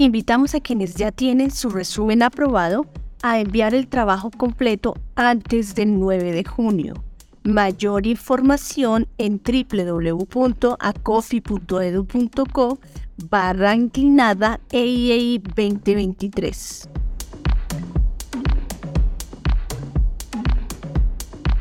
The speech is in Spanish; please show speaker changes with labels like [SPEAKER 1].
[SPEAKER 1] Invitamos a quienes ya tienen su resumen aprobado a enviar el trabajo completo antes del 9 de junio. Mayor información en www.acofi.edu.co barra inclinada EIEI 2023.